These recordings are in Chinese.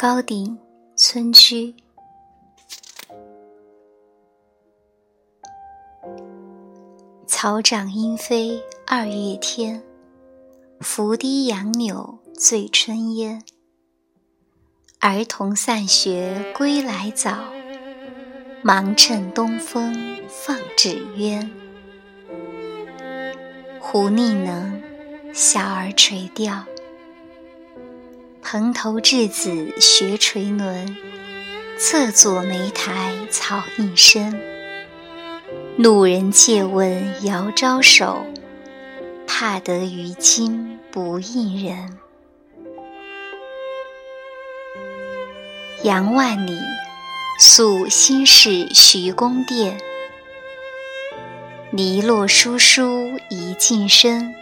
高鼎村居。草长莺飞二月天，拂堤杨柳醉春烟。儿童散学归来早，忙趁东风放纸鸢。胡逆能，小儿垂钓。蓬头稚子学垂纶，侧坐莓苔草映身。路人借问遥招手，怕得鱼惊不应人。杨万里，宿新市徐公店。篱落疏疏一径深，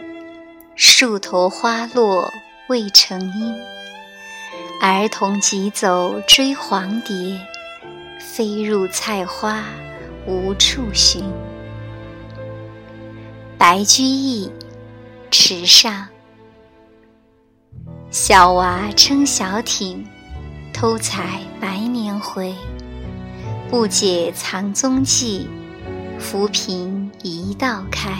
树头花落未成阴。儿童急走追黄蝶，飞入菜花无处寻。白居易，池上。小娃撑小艇，偷采白年回。不解藏踪迹，浮萍一道开。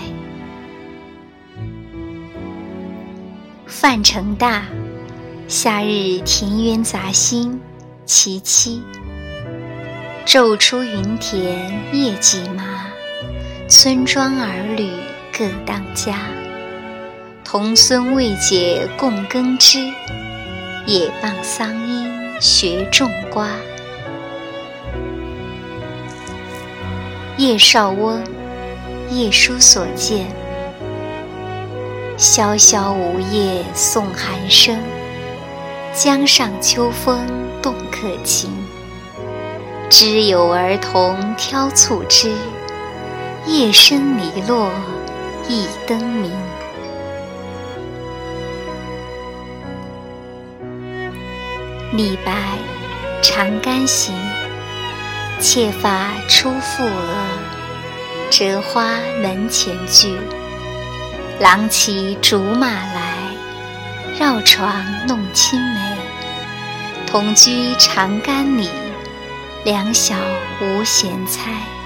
范成大。夏日田园杂兴，其七。昼出耘田夜绩麻，村庄儿女各当家。童孙未解供耕织，也傍桑阴学种瓜。叶绍翁，夜书所见。萧萧梧叶送寒声。江上秋风动客情，知有儿童挑促织，夜深篱落一灯明。李白《长干行》：妾发初覆额，折花门前剧。郎骑竹马来，绕床弄青梅。同居长干里，两小无嫌猜。